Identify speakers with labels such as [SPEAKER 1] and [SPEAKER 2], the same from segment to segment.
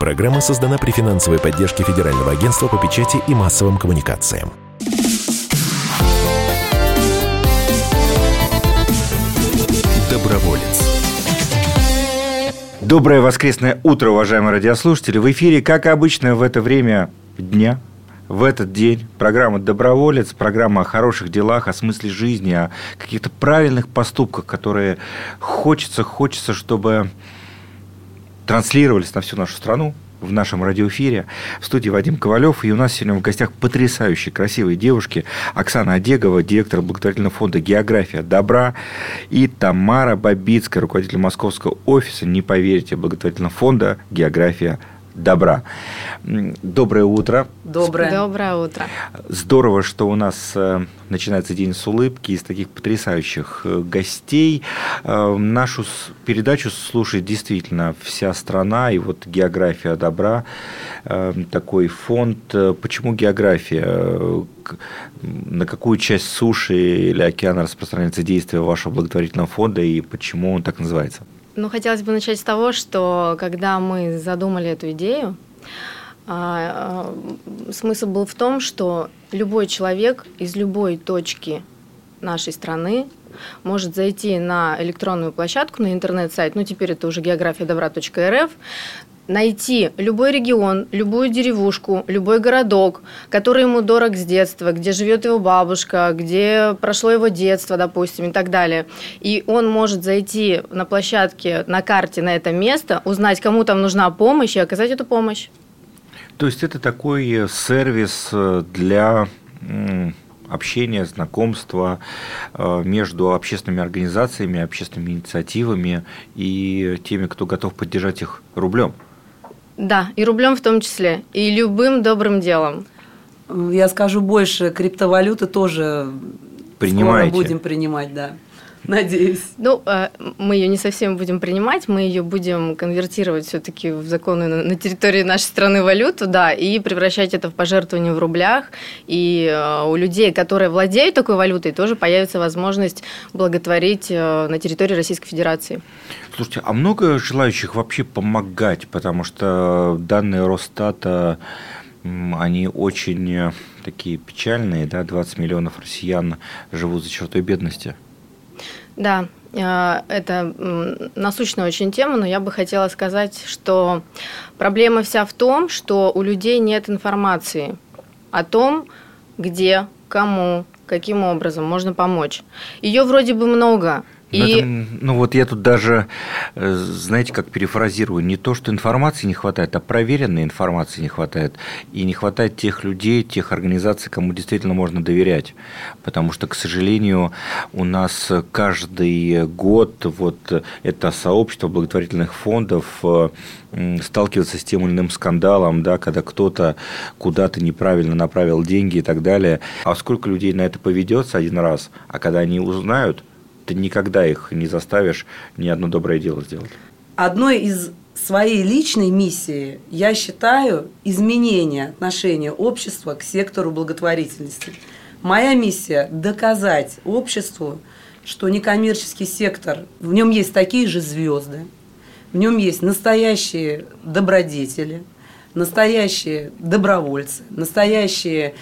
[SPEAKER 1] Программа создана при финансовой поддержке Федерального агентства по печати и массовым коммуникациям. Доброволец.
[SPEAKER 2] Доброе воскресное утро, уважаемые радиослушатели. В эфире, как обычно, в это время дня, в этот день программа «Доброволец», программа о хороших делах, о смысле жизни, о каких-то правильных поступках, которые хочется, хочется, чтобы транслировались на всю нашу страну в нашем радиоэфире. В студии Вадим Ковалев. И у нас сегодня в гостях потрясающие, красивые девушки. Оксана Одегова, директор благотворительного фонда «География добра». И Тамара Бабицкая, руководитель московского офиса, не поверите, благотворительного фонда «География. Доброе утро.
[SPEAKER 3] Доброе. Доброе утро.
[SPEAKER 2] Здорово, что у нас э, начинается день с улыбки, из таких потрясающих э, гостей. Э, нашу передачу слушает действительно вся страна, и вот география добра, такой фонд. Почему география? На какую часть суши или океана распространяется действие вашего благотворительного фонда, и почему он так называется?
[SPEAKER 3] Ну, хотелось бы начать с того, что когда мы задумали эту идею, а, а, смысл был в том, что любой человек из любой точки нашей страны может зайти на электронную площадку, на интернет-сайт, ну теперь это уже география добра.рф, найти любой регион, любую деревушку, любой городок, который ему дорог с детства, где живет его бабушка, где прошло его детство, допустим, и так далее. И он может зайти на площадке, на карте на это место, узнать, кому там нужна помощь и оказать эту помощь.
[SPEAKER 2] То есть это такой сервис э, для общения, знакомства э, между общественными организациями, общественными инициативами и теми, кто готов поддержать их рублем.
[SPEAKER 3] Да, и рублем в том числе, и любым добрым делом.
[SPEAKER 4] Я скажу больше, криптовалюты тоже
[SPEAKER 2] Принимаете.
[SPEAKER 4] скоро будем принимать, да. Надеюсь.
[SPEAKER 3] Ну, э, мы ее не совсем будем принимать, мы ее будем конвертировать все-таки в законную на территории нашей страны валюту, да, и превращать это в пожертвование в рублях. И э, у людей, которые владеют такой валютой, тоже появится возможность благотворить э, на территории Российской Федерации.
[SPEAKER 2] Слушайте, а много желающих вообще помогать, потому что данные Росстата они очень такие печальные, да, 20 миллионов россиян живут за чертой бедности.
[SPEAKER 3] Да, э, это насущная очень тема, но я бы хотела сказать, что проблема вся в том, что у людей нет информации о том, где, кому, каким образом можно помочь. Ее вроде бы много,
[SPEAKER 2] и... Это, ну вот я тут даже, э, знаете, как перефразирую, не то, что информации не хватает, а проверенной информации не хватает. И не хватает тех людей, тех организаций, кому действительно можно доверять. Потому что, к сожалению, у нас каждый год вот это сообщество благотворительных фондов э, сталкивается с тем или иным скандалом, да, когда кто-то куда-то неправильно направил деньги и так далее. А сколько людей на это поведется один раз, а когда они узнают, ты никогда их не заставишь ни одно доброе дело сделать.
[SPEAKER 4] Одной из своей личной миссии я считаю изменение отношения общества к сектору благотворительности. Моя миссия – доказать обществу, что некоммерческий сектор, в нем есть такие же звезды, в нем есть настоящие добродетели, настоящие добровольцы, настоящие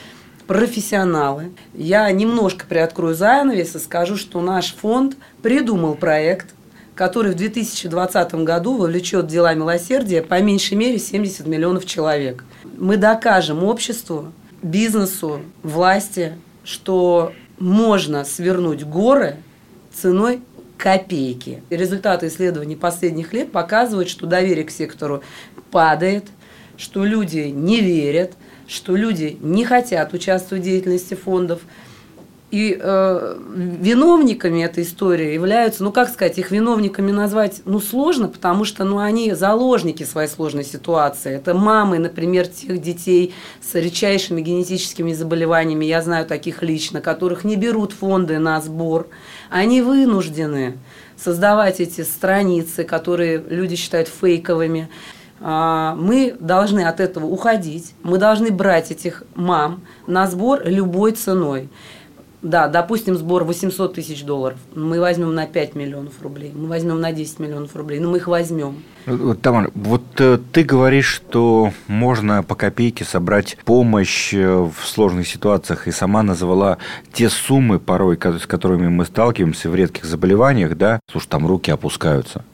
[SPEAKER 4] профессионалы. Я немножко приоткрою занавес и скажу, что наш фонд придумал проект, который в 2020 году вовлечет в дела милосердия по меньшей мере 70 миллионов человек. Мы докажем обществу, бизнесу, власти, что можно свернуть горы ценой копейки. результаты исследований последних лет показывают, что доверие к сектору падает, что люди не верят – что люди не хотят участвовать в деятельности фондов. И э, виновниками этой истории являются, ну как сказать, их виновниками назвать, ну сложно, потому что, ну они заложники своей сложной ситуации. Это мамы, например, тех детей с редчайшими генетическими заболеваниями, я знаю таких лично, которых не берут фонды на сбор. Они вынуждены создавать эти страницы, которые люди считают фейковыми. А, мы должны от этого уходить, мы должны брать этих мам на сбор любой ценой. Да, допустим, сбор 800 тысяч долларов. Мы возьмем на 5 миллионов рублей, мы возьмем на 10 миллионов рублей, но мы их возьмем.
[SPEAKER 2] Тамара, вот э, ты говоришь, что можно по копейке собрать помощь э, в сложных ситуациях, и сама назвала те суммы порой, с которыми мы сталкиваемся в редких заболеваниях, да, слушай, там руки опускаются.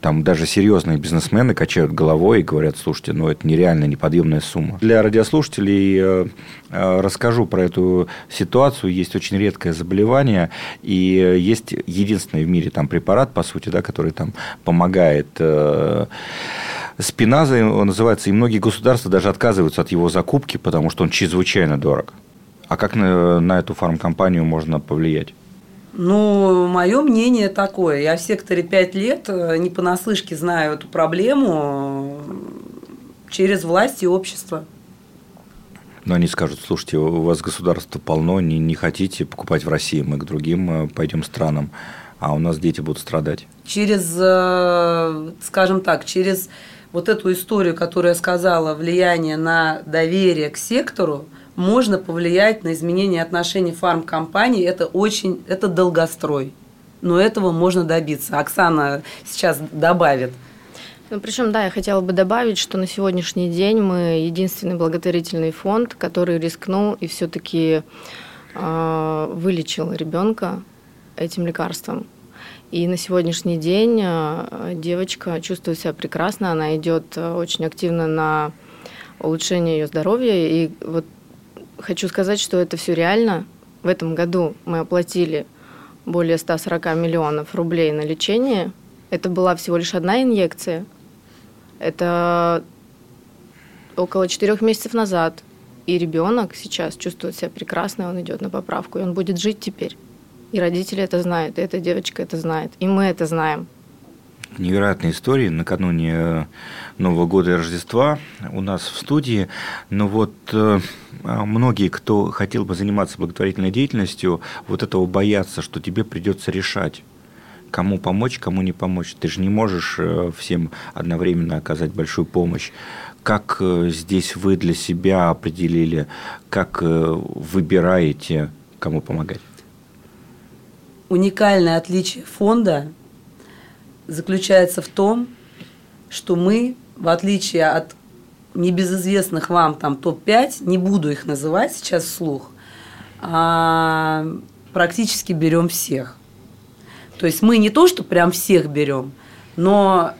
[SPEAKER 2] Там даже серьезные бизнесмены качают головой и говорят, слушайте, ну это нереально неподъемная сумма. Для радиослушателей э, э, расскажу про эту ситуацию. Есть очень редкое заболевание, и есть единственный в мире там препарат, по сути, да, который там помогает э, спиназа, он называется, и многие государства даже отказываются от его закупки, потому что он чрезвычайно дорог. А как на, на эту фармкомпанию можно повлиять?
[SPEAKER 4] Ну, мое мнение такое. Я в секторе 5 лет э, не понаслышке знаю эту проблему э, через власть и общество.
[SPEAKER 2] Но они скажут, слушайте, у вас государство полно, не, не хотите покупать в России, мы к другим э, пойдем странам, а у нас дети будут страдать.
[SPEAKER 4] Через, скажем так, через вот эту историю, которую я сказала, влияние на доверие к сектору – можно повлиять на изменение отношений фармкомпаний. Это очень, это долгострой. Но этого можно добиться. Оксана сейчас добавит.
[SPEAKER 3] Ну, причем, да, я хотела бы добавить, что на сегодняшний день мы единственный благотворительный фонд, который рискнул и все-таки э, вылечил ребенка этим лекарством. И на сегодняшний день э, девочка чувствует себя прекрасно, она идет э, очень активно на улучшение ее здоровья. И вот хочу сказать, что это все реально. В этом году мы оплатили более 140 миллионов рублей на лечение. Это была всего лишь одна инъекция. Это около четырех месяцев назад. И ребенок сейчас чувствует себя прекрасно, он идет на поправку, и он будет жить теперь. И родители это знают, и эта девочка это знает, и мы это знаем
[SPEAKER 2] невероятные истории накануне э, Нового года и Рождества у нас в студии. Но вот э, а многие, кто хотел бы заниматься благотворительной деятельностью, вот этого боятся, что тебе придется решать кому помочь, кому не помочь. Ты же не можешь э, всем одновременно оказать большую помощь. Как здесь вы для себя определили, как выбираете, кому помогать?
[SPEAKER 4] Уникальное отличие фонда заключается в том, что мы, в отличие от небезызвестных вам там топ-5, не буду их называть сейчас вслух, а практически берем всех. То есть мы не то, что прям всех берем, но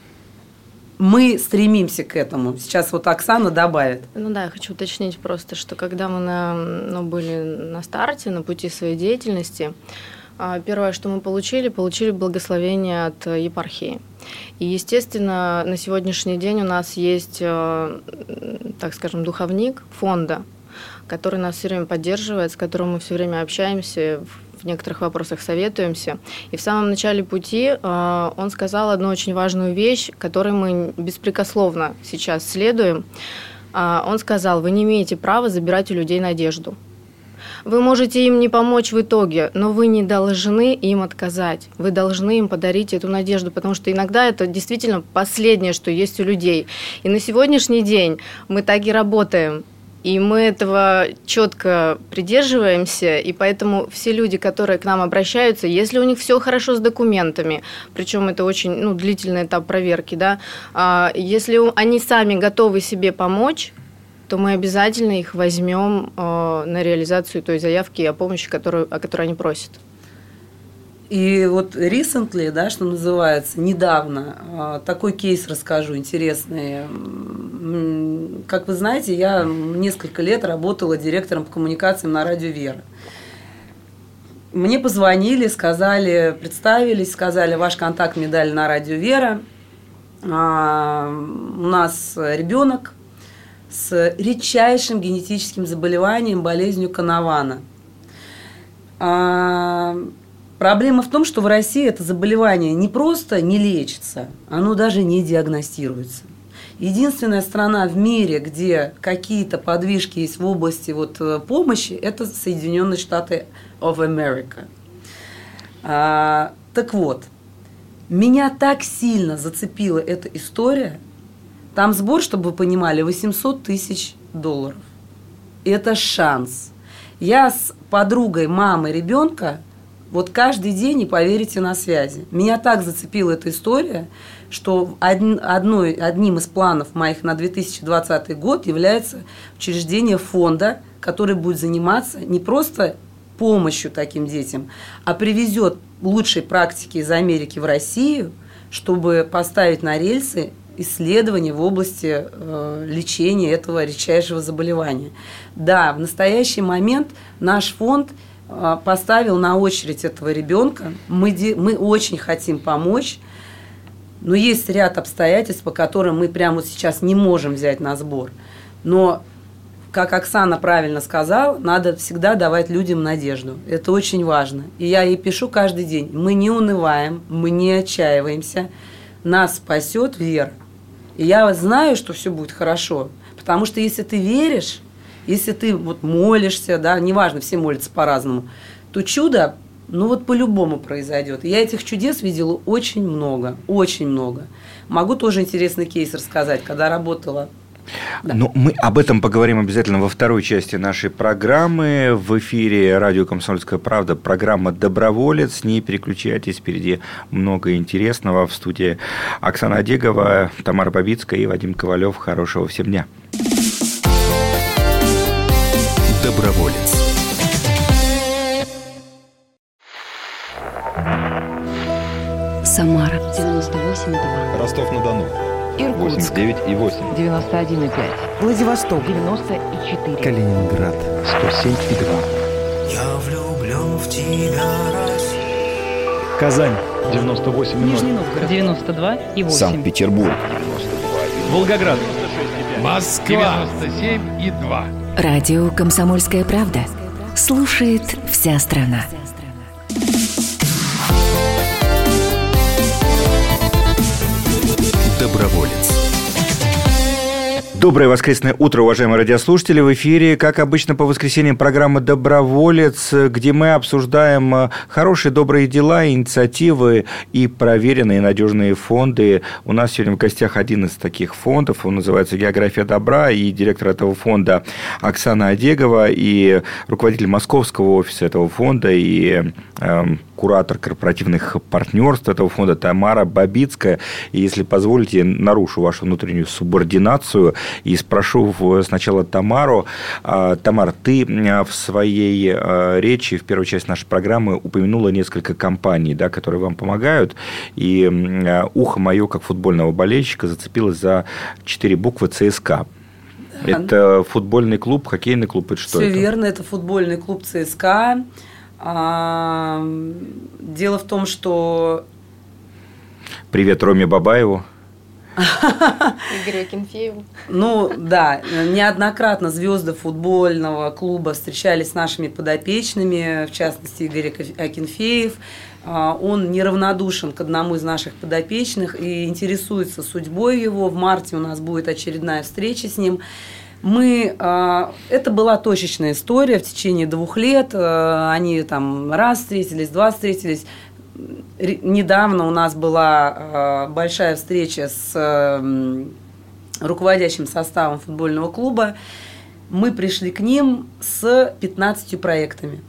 [SPEAKER 4] мы стремимся к этому. Сейчас вот Оксана добавит.
[SPEAKER 3] Ну да, я хочу уточнить просто, что когда мы на, ну, были на старте, на пути своей деятельности, первое, что мы получили, получили благословение от э, епархии. И, естественно, на сегодняшний день у нас есть, э, так скажем, духовник фонда, который нас все время поддерживает, с которым мы все время общаемся, в некоторых вопросах советуемся. И в самом начале пути э, он сказал одну очень важную вещь, которой мы беспрекословно сейчас следуем. Он сказал, вы не имеете права забирать у людей надежду. Вы можете им не помочь в итоге, но вы не должны им отказать. Вы должны им подарить эту надежду, потому что иногда это действительно последнее, что есть у людей. И на сегодняшний день мы так и работаем. И мы этого четко придерживаемся, и поэтому все люди, которые к нам обращаются, если у них все хорошо с документами, причем это очень ну, длительный этап проверки, да, а, если они сами готовы себе помочь, то мы обязательно их возьмем э, на реализацию той заявки о помощи, которую, о которой они просят.
[SPEAKER 4] И вот recently, да, что называется, недавно, э, такой кейс расскажу интересный. Как вы знаете, я несколько лет работала директором по коммуникациям на радио «Вера». Мне позвонили, сказали, представились, сказали, ваш контакт мне дали на радио «Вера». А, у нас ребенок с редчайшим генетическим заболеванием, болезнью Конована. А, проблема в том, что в России это заболевание не просто не лечится, оно даже не диагностируется. Единственная страна в мире, где какие-то подвижки есть в области вот э, помощи, это Соединенные Штаты of America. А, так вот, меня так сильно зацепила эта история – там сбор, чтобы вы понимали, 800 тысяч долларов. Это шанс. Я с подругой мамы ребенка вот каждый день, не поверите, на связи. Меня так зацепила эта история, что одной, одним из планов моих на 2020 год является учреждение фонда, который будет заниматься не просто помощью таким детям, а привезет лучшие практики из Америки в Россию, чтобы поставить на рельсы исследования в области э, лечения этого редчайшего заболевания. Да, в настоящий момент наш фонд э, поставил на очередь этого ребенка. Мы, мы очень хотим помочь, но есть ряд обстоятельств, по которым мы прямо сейчас не можем взять на сбор. Но как Оксана правильно сказала, надо всегда давать людям надежду. Это очень важно. И я ей пишу каждый день. Мы не унываем, мы не отчаиваемся. Нас спасет вера. И я знаю, что все будет хорошо. Потому что если ты веришь, если ты вот молишься, да, неважно, все молятся по-разному, то чудо, ну вот по-любому произойдет. я этих чудес видела очень много, очень много. Могу тоже интересный кейс рассказать, когда работала
[SPEAKER 2] да. Но мы об этом поговорим обязательно во второй части нашей программы. В эфире радио «Комсомольская правда» программа «Доброволец». Не переключайтесь, впереди много интересного. В студии Оксана Одегова, Тамара Бабицкая и Вадим Ковалев. Хорошего всем дня.
[SPEAKER 1] Доброволец.
[SPEAKER 5] Самара 98,2.
[SPEAKER 6] Ростов-на-Дону
[SPEAKER 5] Иркутск.
[SPEAKER 6] 89 и 8.
[SPEAKER 5] 91 и 5.
[SPEAKER 7] Владивосток.
[SPEAKER 5] 94.
[SPEAKER 6] Калининград. 107 и 2.
[SPEAKER 8] Я влюблен в тебя, Россия.
[SPEAKER 6] Казань. 98 и 0.
[SPEAKER 5] Нижний Новгород. 92 и 8.
[SPEAKER 6] Санкт-Петербург.
[SPEAKER 9] Волгоград. Москва. 97 и 2.
[SPEAKER 5] Радио «Комсомольская правда». Слушает вся страна.
[SPEAKER 1] Доброволец.
[SPEAKER 2] Доброе воскресное утро, уважаемые радиослушатели. В эфире, как обычно, по воскресеньям программа «Доброволец», где мы обсуждаем э, хорошие, добрые дела, инициативы и проверенные надежные фонды. У нас сегодня в гостях один из таких фондов. Он называется «География добра», и директор этого фонда Оксана Одегова, и руководитель московского офиса этого фонда, и э, куратор корпоративных партнерств этого фонда Тамара Бабицкая. И, если позволите, нарушу вашу внутреннюю субординацию – и спрошу сначала Тамару. А, Тамар, ты в своей а, речи, в первой части нашей программы, упомянула несколько компаний, да, которые вам помогают. И а, ухо мое, как футбольного болельщика, зацепилось за четыре буквы ЦСКА. Это футбольный клуб, хоккейный клуб, это что
[SPEAKER 4] Все
[SPEAKER 2] это?
[SPEAKER 4] верно, это футбольный клуб ЦСКА. Дело в том, что...
[SPEAKER 2] Привет Роме Бабаеву.
[SPEAKER 3] Игорю Акинфееву.
[SPEAKER 4] Ну, да, неоднократно звезды футбольного клуба встречались с нашими подопечными, в частности, Игорь Акинфеев. А, он неравнодушен к одному из наших подопечных и интересуется судьбой его. В марте у нас будет очередная встреча с ним. Мы, а, это была точечная история в течение двух лет. А, они там раз встретились, два встретились недавно у нас была э, большая встреча с э, руководящим составом футбольного клуба. Мы пришли к ним с 15 проектами.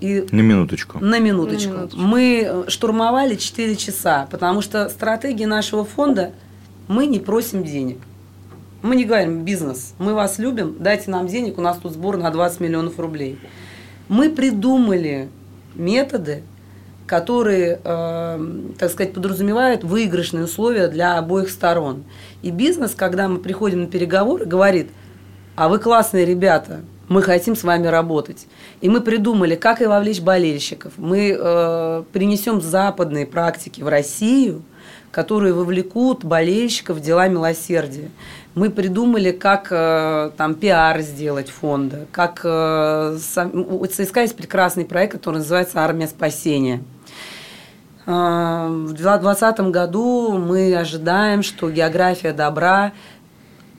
[SPEAKER 2] И на минуточку.
[SPEAKER 4] На минуточку. На минуточку. Мы э, штурмовали 4 часа, потому что стратегия нашего фонда мы не просим денег. Мы не говорим бизнес, мы вас любим, дайте нам денег, у нас тут сбор на 20 миллионов рублей. Мы придумали методы, которые, э, так сказать, подразумевают выигрышные условия для обоих сторон. И бизнес, когда мы приходим на переговоры, говорит, а вы классные ребята, мы хотим с вами работать. И мы придумали, как и вовлечь болельщиков. Мы э, принесем западные практики в Россию, которые вовлекут болельщиков в дела милосердия. Мы придумали, как э, там пиар сделать фонда, как э, сам, у прекрасный проект, который называется «Армия спасения». А, в 2020 году мы ожидаем, что география добра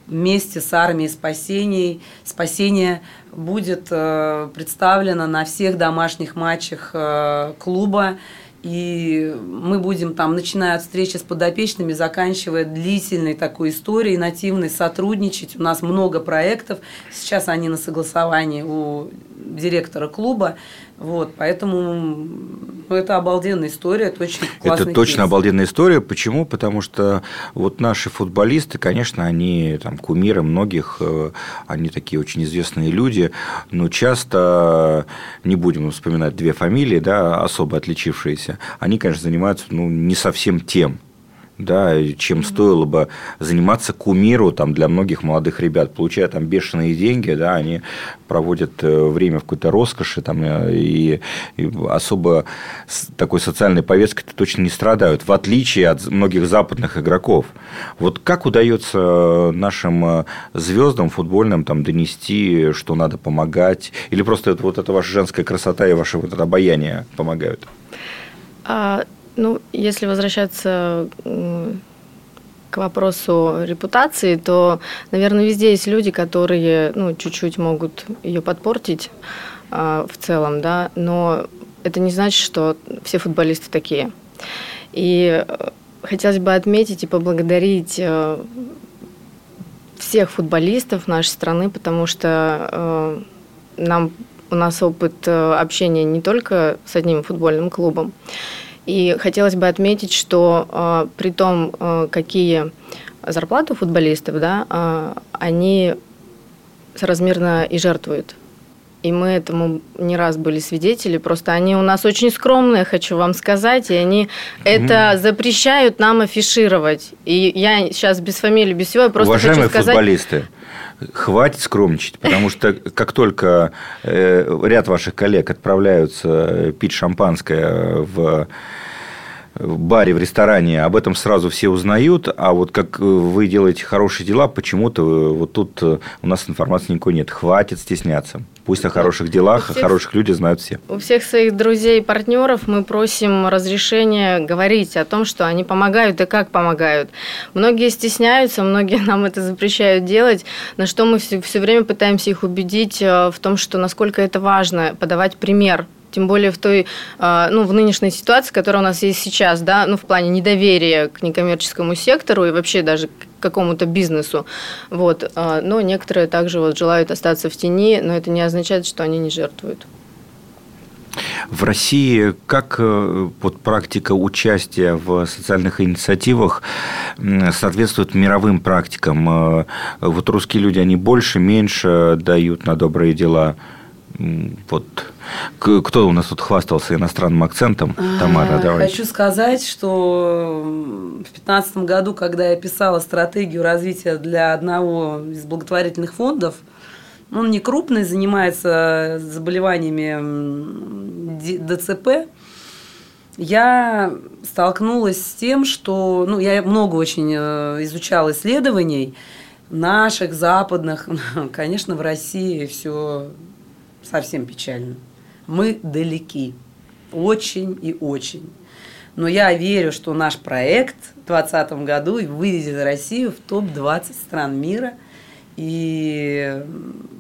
[SPEAKER 4] вместе с армией спасений, спасения будет э, представлена на всех домашних матчах э, клуба. И мы будем там, начиная от встречи с подопечными, заканчивая длительной такой историей, нативной, сотрудничать. У нас много проектов. Сейчас они на согласовании у директора клуба. Вот, поэтому ну, это обалденная история, это очень классный
[SPEAKER 2] Это точно
[SPEAKER 4] кейс.
[SPEAKER 2] обалденная история. Почему? Потому что вот наши футболисты, конечно, они там кумиры многих, э, они такие очень известные люди, но часто, не будем вспоминать две фамилии, да, особо отличившиеся, они, конечно, занимаются ну, не совсем тем да, чем стоило бы заниматься кумиру там, для многих молодых ребят, получая там бешеные деньги, да, они проводят э, время в какой-то роскоши там, э, и, и особо такой социальной повесткой точно не страдают, в отличие от многих западных игроков. Вот как удается нашим э, звездам футбольным там, донести, что надо помогать, или просто это, вот эта ваша женская красота и ваше вот это обаяние помогают?
[SPEAKER 3] Ну, если возвращаться к вопросу репутации, то, наверное, везде есть люди, которые, ну, чуть-чуть могут ее подпортить э, в целом, да, но это не значит, что все футболисты такие. И э, хотелось бы отметить и поблагодарить э, всех футболистов нашей страны, потому что э, нам у нас опыт общения не только с одним футбольным клубом. И хотелось бы отметить, что э, при том, э, какие зарплаты футболистов, да, э, они соразмерно и жертвуют. И мы этому не раз были свидетели. Просто они у нас очень скромные, хочу вам сказать, и они это запрещают нам афишировать. И я сейчас без фамилии, без всего, я просто
[SPEAKER 2] Уважаемые
[SPEAKER 3] хочу сказать...
[SPEAKER 2] футболисты, хватит скромничать, потому что как только э, ряд ваших коллег отправляются пить шампанское в баре, в ресторане, об этом сразу все узнают, а вот как вы делаете хорошие дела, почему-то вот тут у нас информации никакой нет. Хватит стесняться. Пусть о хороших делах, всех, о хороших людях знают все.
[SPEAKER 3] У всех своих друзей и партнеров мы просим разрешения говорить о том, что они помогают и как помогают. Многие стесняются, многие нам это запрещают делать, на что мы все, все время пытаемся их убедить в том, что насколько это важно подавать пример тем более в той, а, ну, в нынешней ситуации, которая у нас есть сейчас, да, ну, в плане недоверия к некоммерческому сектору и вообще даже какому-то бизнесу, вот, а, но некоторые также вот желают остаться в тени, но это не означает, что они не жертвуют.
[SPEAKER 2] В России как э, вот практика участия в социальных инициативах соответствует мировым практикам? Э, вот русские люди, они больше, меньше дают на добрые дела? Вот кто у нас тут хвастался иностранным акцентом? Тамара, давай.
[SPEAKER 4] Хочу сказать, что в 2015 году, когда я писала стратегию развития для одного из благотворительных фондов, он не крупный, занимается заболеваниями ДЦП, я столкнулась с тем, что ну, я много очень э, изучала исследований наших, западных. Конечно, в России все совсем печально. Мы далеки. Очень и очень. Но я верю, что наш проект в 2020 году выведет Россию в топ-20 стран мира и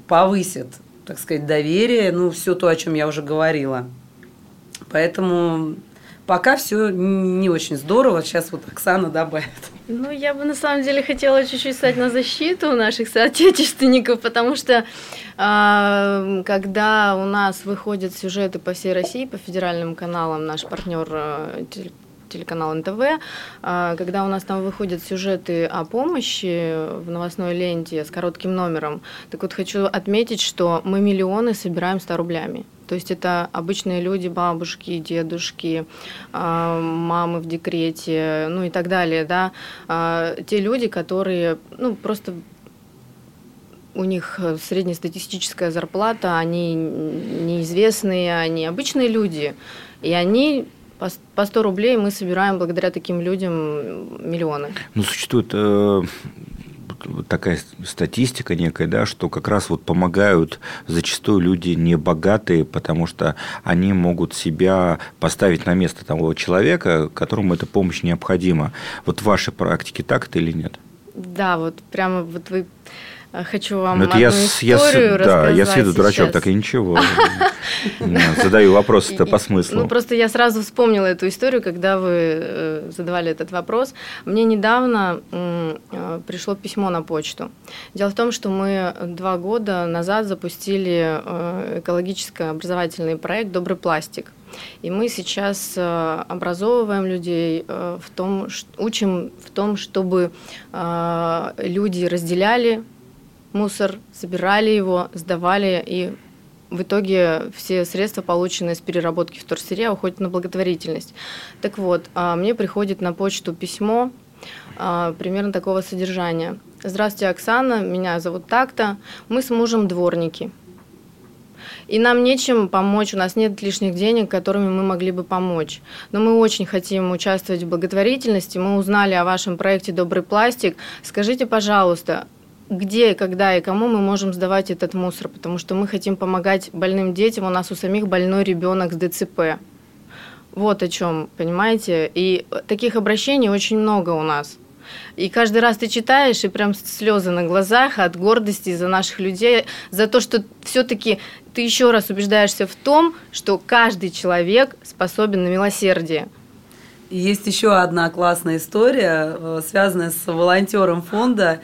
[SPEAKER 4] повысит, так сказать, доверие, ну, все то, о чем я уже говорила. Поэтому пока все не очень здорово. Сейчас вот Оксана добавит.
[SPEAKER 3] Ну, я бы на самом деле хотела чуть-чуть стать на защиту наших соотечественников, потому что э, когда у нас выходят сюжеты по всей России, по федеральным каналам, наш партнер э, телеканал НТВ, а, когда у нас там выходят сюжеты о помощи в новостной ленте с коротким номером, так вот хочу отметить, что мы миллионы собираем 100 рублями. То есть это обычные люди, бабушки, дедушки, а, мамы в декрете, ну и так далее, да. А, те люди, которые, ну, просто у них среднестатистическая зарплата, они неизвестные, они обычные люди, и они по 100 рублей мы собираем благодаря таким людям миллионы.
[SPEAKER 2] Ну, существует э, такая статистика некая, да, что как раз вот помогают зачастую люди не богатые, потому что они могут себя поставить на место того человека, которому эта помощь необходима. Вот в вашей практике так это или нет?
[SPEAKER 3] Да, вот прямо вот вы хочу вам
[SPEAKER 2] Ну, это
[SPEAKER 3] одну
[SPEAKER 2] я, с- я,
[SPEAKER 3] историю
[SPEAKER 2] да, я с виду
[SPEAKER 3] рассказать
[SPEAKER 2] дурачок, так и ничего. Задаю вопросы-то
[SPEAKER 3] И-
[SPEAKER 2] по смыслу.
[SPEAKER 3] Ну, просто я сразу вспомнила эту историю, когда вы э, задавали этот вопрос. Мне недавно э, пришло письмо на почту. Дело в том, что мы два года назад запустили э, экологическо-образовательный проект «Добрый пластик». И мы сейчас э, образовываем людей э, в том, учим в том, чтобы э, люди разделяли мусор, собирали его, сдавали и в итоге все средства, полученные с переработки вторсырья, уходят на благотворительность. Так вот, а, мне приходит на почту письмо а, примерно такого содержания. Здравствуйте, Оксана, меня зовут так-то. Мы с мужем дворники. И нам нечем помочь, у нас нет лишних денег, которыми мы могли бы помочь. Но мы очень хотим участвовать в благотворительности. Мы узнали о вашем проекте «Добрый пластик». Скажите, пожалуйста, где, когда и кому мы можем сдавать этот мусор, потому что мы хотим помогать больным детям, у нас у самих больной ребенок с ДЦП. Вот о чем, понимаете? И таких обращений очень много у нас. И каждый раз ты читаешь, и прям слезы на глазах от гордости за наших людей, за то, что все-таки ты еще раз убеждаешься в том, что каждый человек способен на милосердие.
[SPEAKER 4] Есть еще одна классная история, э, связанная с волонтером фонда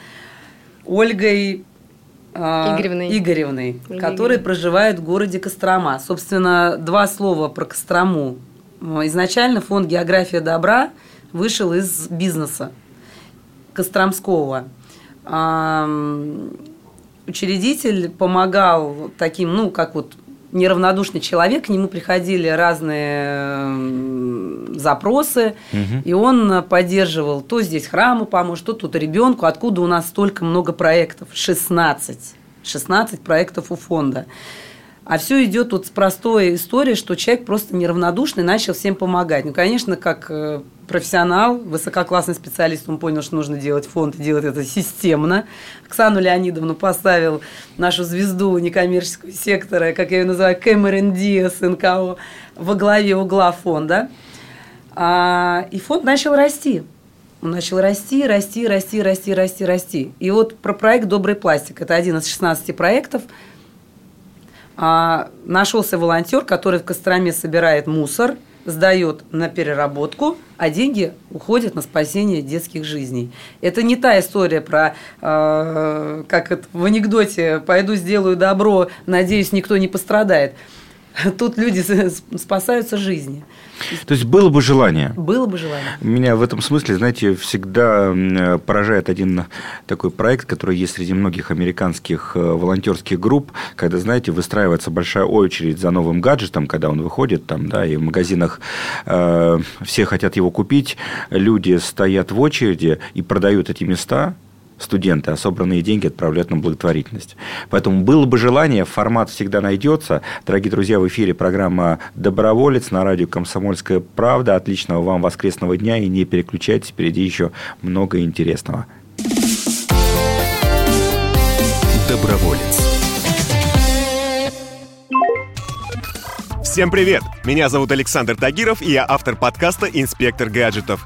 [SPEAKER 4] Ольгой а,
[SPEAKER 3] Игоревной.
[SPEAKER 4] Игоревной, которая
[SPEAKER 3] Игоревна.
[SPEAKER 4] проживает в городе Кострома. Собственно, два слова про Кострому. Изначально фонд «География добра» вышел из бизнеса Костромского. Учредитель помогал таким, ну, как вот неравнодушный человек, к нему приходили разные запросы,
[SPEAKER 2] Мгм.
[SPEAKER 4] и он поддерживал то здесь храму поможет, то тут ребенку, откуда у нас столько много проектов, 16, 16 проектов у фонда. А все идет вот с простой истории, что человек просто неравнодушный, начал всем помогать. Ну, конечно, как э, профессионал, высококлассный специалист, он понял, что нужно делать фонд и делать это системно. Оксану Леонидовну поставил нашу звезду некоммерческого сектора, как я ее называю, Кэмерон Диас НКО, во главе угла фонда. А, и фонд начал расти. Он начал расти, расти, расти, расти, расти, расти. И вот про проект «Добрый пластик». Это один из 16 проектов. А, нашелся волонтер, который в Костроме собирает мусор, сдает на переработку, а деньги уходят на спасение детских жизней. Это не та история про, э, как это в анекдоте, пойду сделаю добро, надеюсь, никто не пострадает. Тут люди спасаются жизни.
[SPEAKER 2] То есть было бы желание.
[SPEAKER 4] Было бы желание.
[SPEAKER 2] Меня в этом смысле, знаете, всегда поражает один такой проект, который есть среди многих американских э, волонтерских групп, когда, знаете, выстраивается большая очередь за новым гаджетом, когда он выходит там, да, и в магазинах э, все хотят его купить, люди стоят в очереди и продают эти места, студенты, а собранные деньги отправляют на благотворительность. Поэтому было бы желание, формат всегда найдется. Дорогие друзья, в эфире программа «Доброволец» на радио «Комсомольская правда». Отличного вам воскресного дня и не переключайтесь, впереди еще много интересного.
[SPEAKER 1] Доброволец.
[SPEAKER 7] Всем привет! Меня зовут Александр Тагиров, и я автор подкаста «Инспектор гаджетов».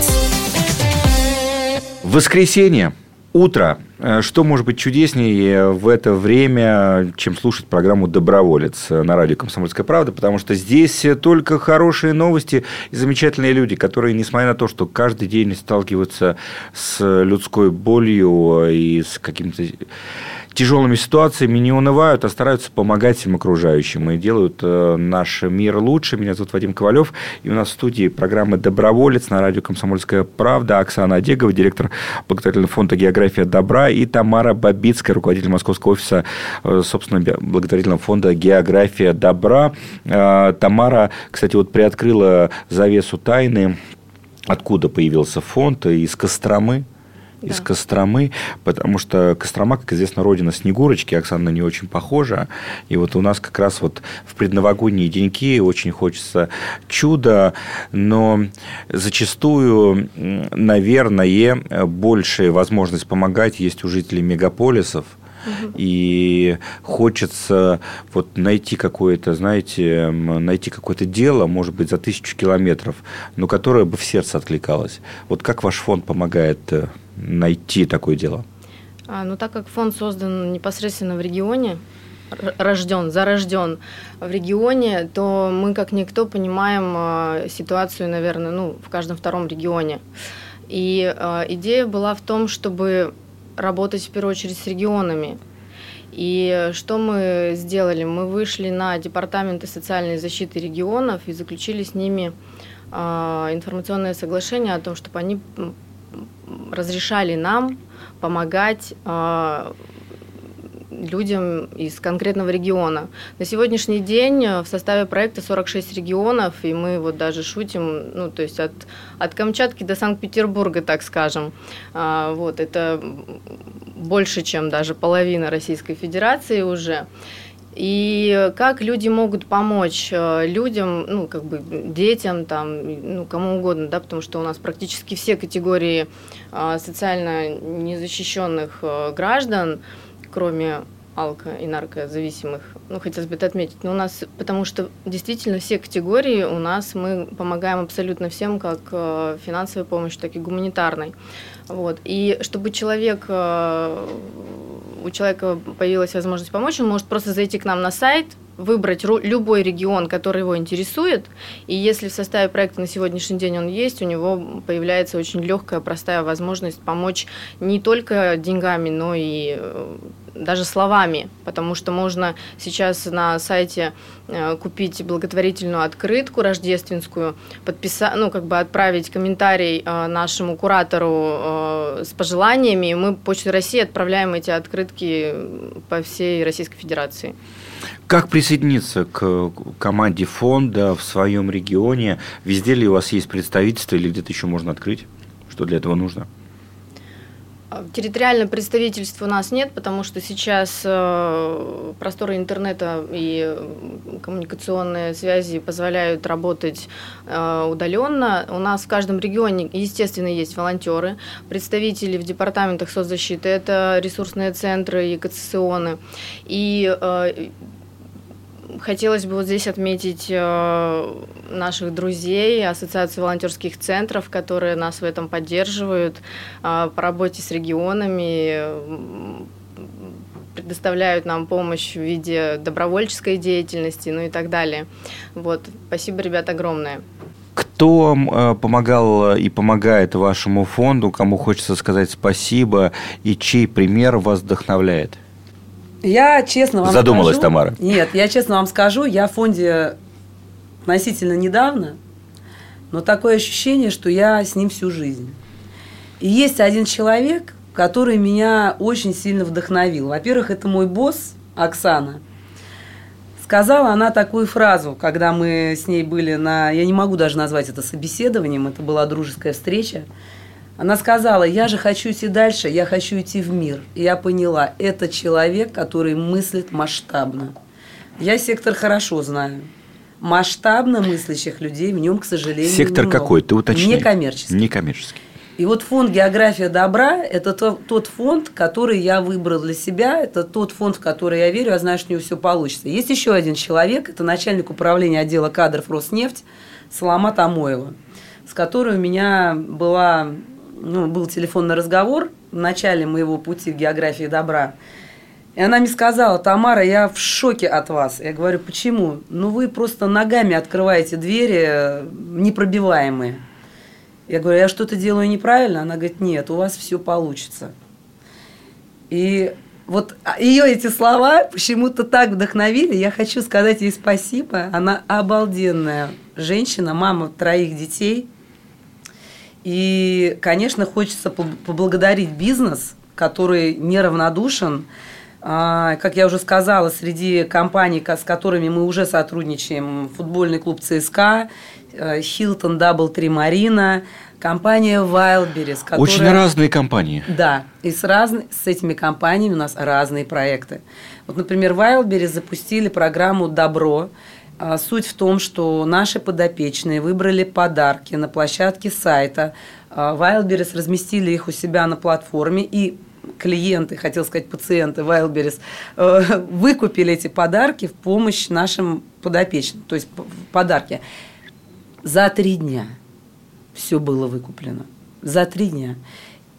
[SPEAKER 2] Воскресенье. Утро. Э, Что может быть чудеснее в это время, чем слушать программу «Доброволец» на радио «Комсомольская правда», потому что здесь только хорошие новости и замечательные люди, которые, несмотря на то, что каждый день сталкиваются с людской болью и с какими-то тяжелыми ситуациями, не унывают, а стараются помогать всем окружающим и делают э, наш мир лучше. Меня зовут Вадим Ковалев, и у нас в студии программы «Доброволец» на радио «Комсомольская правда» Оксана Одегова, директор благотворительного фонда «География добра» и Тамара Бабицкая, руководитель московского офиса, э, собственно, благотворительного фонда «География добра». Э, Тамара, кстати, вот приоткрыла завесу тайны, откуда появился фонд, из Костромы. Из
[SPEAKER 3] Да.
[SPEAKER 2] Костромы, потому что Кострома, как известно, родина Снегурочки, Оксана на нее очень похожа. И вот у нас как раз вот в предновогодние деньки очень хочется чуда, но зачастую, наверное, большая возможность помогать есть у жителей мегаполисов, и хочется вот найти какое-то, знаете, найти какое-то дело, может быть, за тысячу километров, но которое бы в сердце откликалось. Вот как ваш фонд помогает э, найти такое дело?
[SPEAKER 3] А, ну, так как фонд создан непосредственно в регионе, рожден, зарожден в регионе, то мы, как никто, понимаем а, ситуацию, наверное, ну, в каждом втором регионе. И а, идея была в том, чтобы работать в первую очередь с регионами. И что мы сделали? Мы вышли на департаменты социальной защиты регионов и заключили с ними а, информационное соглашение о том, чтобы они разрешали нам помогать а, людям из конкретного региона. На сегодняшний день э, в составе проекта 46 регионов, и мы вот даже шутим, ну, то есть от, от Камчатки до Санкт-Петербурга, так скажем. А, вот, это больше, чем даже половина Российской Федерации уже. И как люди могут помочь э, людям, ну, как бы детям, там, ну, кому угодно, да, потому что у нас практически все категории а, социально незащищенных э, граждан, кроме алко- и наркозависимых, ну, хотелось бы это отметить, но у нас, потому что действительно все категории у нас мы помогаем абсолютно всем, как э, финансовой помощью, так и гуманитарной. Вот. И чтобы человек, э, у человека появилась возможность помочь, он может просто зайти к нам на сайт, выбрать любой регион, который его интересует, и если в составе проекта на сегодняшний день он есть, у него появляется очень легкая, простая возможность помочь не только деньгами, но и э, даже словами, потому что можно сейчас на сайте э, купить благотворительную открытку рождественскую, подписать, ну как бы отправить комментарий э, нашему куратору с пожеланиями, и мы Почтой России отправляем эти открытки по всей Российской Федерации.
[SPEAKER 2] Как присоединиться к команде фонда в своем регионе? Везде ли у вас есть представительство или где-то еще можно открыть? Что для этого нужно?
[SPEAKER 3] А, Территориального представительства у нас нет, потому что сейчас э, просторы интернета и коммуникационные связи позволяют работать э, удаленно. У нас в каждом регионе, естественно, есть волонтеры, представители в департаментах соцзащиты, это ресурсные центры и КЦСОНы. И э, Хотелось бы вот здесь отметить э, наших друзей, Ассоциацию волонтерских центров, которые нас в этом поддерживают, э, по работе с регионами, предоставляют нам помощь в виде добровольческой деятельности, ну и так далее. Вот. Спасибо, ребят, огромное.
[SPEAKER 2] Кто э, помогал и помогает вашему фонду, кому хочется сказать спасибо, и чей пример вас вдохновляет?
[SPEAKER 4] Я честно вам
[SPEAKER 2] Задумалась
[SPEAKER 4] скажу,
[SPEAKER 2] Тамара.
[SPEAKER 4] Нет, я честно вам скажу, я в фонде относительно недавно, но такое ощущение, что я с ним всю жизнь. И есть один человек, который меня очень сильно вдохновил. Во-первых, это мой босс Оксана. Сказала она такую фразу, когда мы с ней были на... Я не могу даже назвать это собеседованием, это была дружеская встреча. Она сказала, я же хочу идти дальше, я хочу идти в мир. И я поняла, это человек, который мыслит масштабно. Я сектор хорошо знаю. Масштабно мыслящих людей в нем, к сожалению,
[SPEAKER 2] Сектор
[SPEAKER 4] немного.
[SPEAKER 2] какой? Ты уточни.
[SPEAKER 4] Некоммерческий.
[SPEAKER 2] Некоммерческий.
[SPEAKER 4] И вот фонд «География добра» – это то- тот фонд, который я выбрал для себя, это тот фонд, в который я верю, я знаю, что у него все получится. Есть еще один человек, это начальник управления отдела кадров Роснефть Саламат Амоева, с которой у меня была, ну, был телефонный разговор в начале моего пути в «Географии добра». И она мне сказала, Тамара, я в шоке от вас. Я говорю, почему? Ну, вы просто ногами открываете двери э, непробиваемые. Я говорю, я что-то делаю неправильно? Она говорит, нет, у вас все получится. И вот ее эти слова почему-то так вдохновили. Я хочу сказать ей спасибо. Она обалденная женщина, мама троих детей. И, конечно, хочется поб- поблагодарить бизнес, который неравнодушен А, Как я уже сказала, среди компаний, ко- с которыми мы уже сотрудничаем, футбольный клуб ЦСКА, э, Hilton DoubleTree Marina, компания Wildberries, которая...
[SPEAKER 2] Очень разные компании.
[SPEAKER 4] Да, и с, разн- с этими компаниями у нас разные проекты. Вот, например, Wildberries запустили программу «Добро». А, Суть в том, что наши подопечные выбрали подарки на площадке сайта. А, Wildberries разместили их у себя на платформе, и клиенты, хотел сказать пациенты Wildberries, э, выкупили эти подарки в помощь нашим подопечным, то есть подарки. За три дня все было выкуплено. За три дня.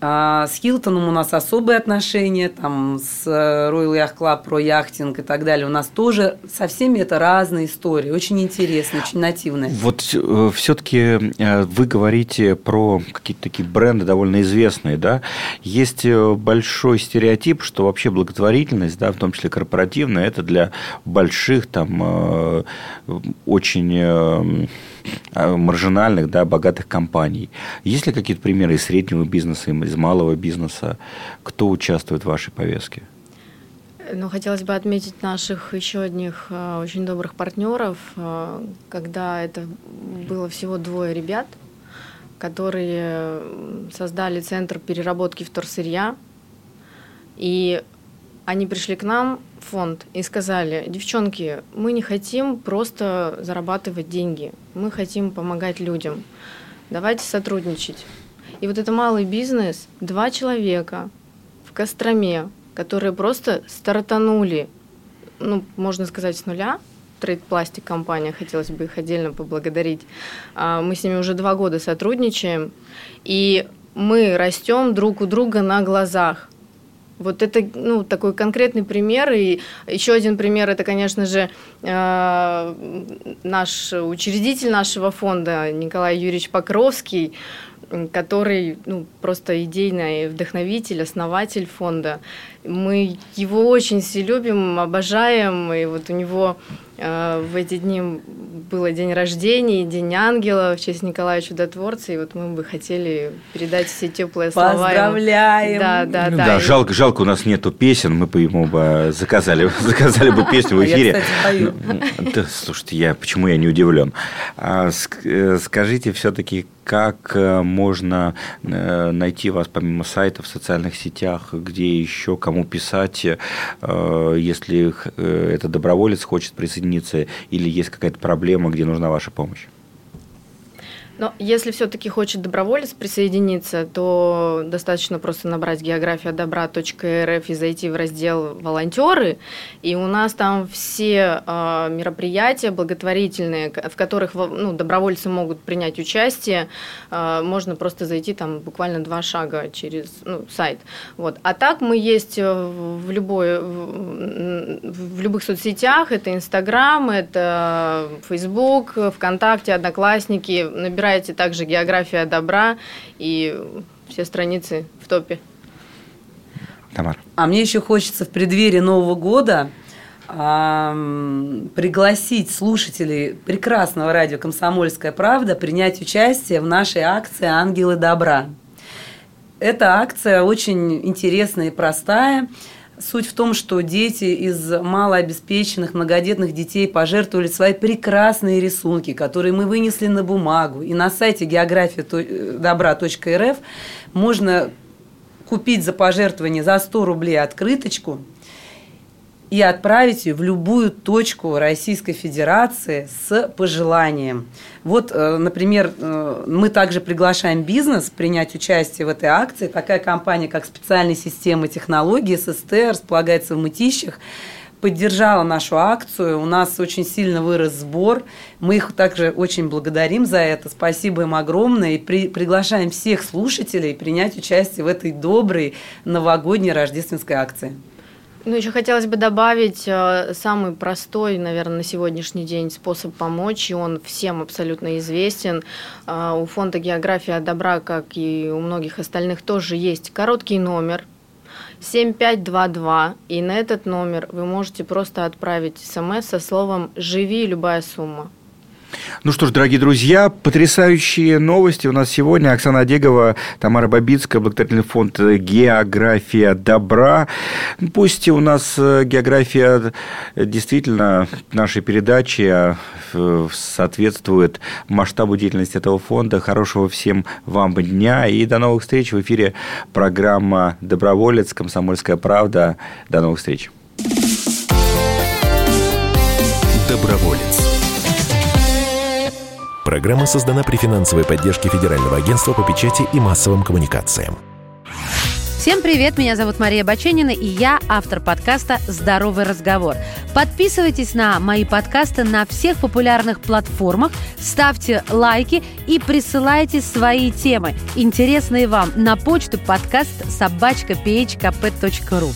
[SPEAKER 4] А с Хилтоном у нас особые отношения, там с э, Royal Yacht Club про яхтинг и так далее. У нас тоже со всеми это разные истории, очень интересные, очень нативные.
[SPEAKER 2] Вот все-таки вы говорите про какие-то такие бренды довольно известные, да? Есть э, большой стереотип, что вообще благотворительность, да, в том числе корпоративная, это для больших, там, э, очень э, э, маржинальных, да, богатых компаний. Есть ли какие-то примеры из среднего бизнеса, из малого бизнеса, кто участвует в вашей повестке?
[SPEAKER 3] Ну, хотелось бы отметить наших еще одних э, очень добрых партнеров, э, когда это было всего двое ребят, которые создали центр переработки вторсырья, и они пришли к нам фонд и сказали, девчонки, мы не хотим просто зарабатывать деньги, мы хотим помогать людям, давайте сотрудничать. И вот это малый бизнес, два человека в Костроме, которые просто стартанули, ну, можно сказать, с нуля. Трейд Пластик компания, хотелось бы их отдельно поблагодарить. А, Мы с ними уже два года сотрудничаем, и мы растем друг у друга на глазах. Вот это ну, такой конкретный пример. И еще один пример это, конечно же, э, наш учредитель нашего фонда Николай Юрьевич Покровский, который ну, просто идейный вдохновитель, основатель фонда. Мы его очень все любим, обожаем. И вот у него э, в эти дни было день рождения, день ангела в честь Николая Чудотворца. И вот мы бы хотели передать все теплые слова.
[SPEAKER 4] Поздравляем!
[SPEAKER 3] Да, да,
[SPEAKER 2] Ну
[SPEAKER 3] да.
[SPEAKER 2] да,
[SPEAKER 3] И-
[SPEAKER 2] жалко, жалко, у нас нету песен, мы бы ему бы заказали, заказали бы песню в
[SPEAKER 4] я,
[SPEAKER 2] эфире. Да, слушайте, я, почему я не удивлен? А, э, скажите все-таки, как э, можно э, найти вас помимо сайта в социальных сетях, где еще, кому писать, э, если э, этот доброволец хочет присоединиться, или есть какая-то проблема, где нужна ваша помощь?
[SPEAKER 3] Но если все-таки хочет доброволец присоединиться, то достаточно просто набрать география добра.рф и зайти в раздел волонтеры. И у нас там все э, мероприятия благотворительные, в которых ну, добровольцы могут принять участие. Э, можно просто зайти там буквально два шага через ну, сайт. Вот. А так мы есть э, в, любой, в, в любых соцсетях. Это Инстаграм, это Фейсбук, ВКонтакте, Одноклассники. Набирайте также география добра и все страницы в топе.
[SPEAKER 2] Тамара.
[SPEAKER 4] А мне еще хочется в преддверии Нового года пригласить слушателей прекрасного радио «Комсомольская правда» принять участие в нашей акции «Ангелы добра». Эта акция очень интересная и простая. Суть в том, что дети из малообеспеченных, многодетных детей пожертвовали свои прекрасные рисунки, которые мы вынесли на бумагу. И на сайте география добра.рф можно купить за пожертвование за 100 рублей открыточку и отправить ее в любую точку Российской Федерации с пожеланием. Вот, э, например, э, мы также приглашаем бизнес принять участие в этой акции. Такая компания, как специальные системы технологий, ССТ, располагается в Мытищах, поддержала нашу акцию. У нас очень сильно вырос сбор. Мы их также очень благодарим за это. Спасибо им огромное. И при- приглашаем всех слушателей принять участие в этой доброй новогодней рождественской акции.
[SPEAKER 3] Ну, еще хотелось бы добавить э, самый простой, наверное, на сегодняшний день способ помочь, и он всем абсолютно известен. Э, У фонда «География добра», как и у многих остальных, тоже есть короткий номер 7522, и на этот номер вы можете просто отправить смс со словом «Живи» любая сумма.
[SPEAKER 2] Ну что ж, дорогие друзья, потрясающие новости у нас сегодня. Оксана Одегова, Тамара Бабицкая, благотворительный фонд «География добра». Пусть у нас э, география действительно нашей передачи э, соответствует масштабу деятельности этого фонда. Хорошего всем вам дня и до новых встреч в эфире программа «Доброволец. Комсомольская правда». До новых встреч.
[SPEAKER 1] Доброволец. Программа создана при финансовой поддержке Федерального агентства по печати и массовым коммуникациям.
[SPEAKER 10] Всем привет, меня зовут Мария Баченина, и я автор подкаста «Здоровый разговор». Подписывайтесь на мои подкасты на всех популярных платформах, ставьте лайки и присылайте свои темы, интересные вам, на почту подкаст собачка.phkp.ru.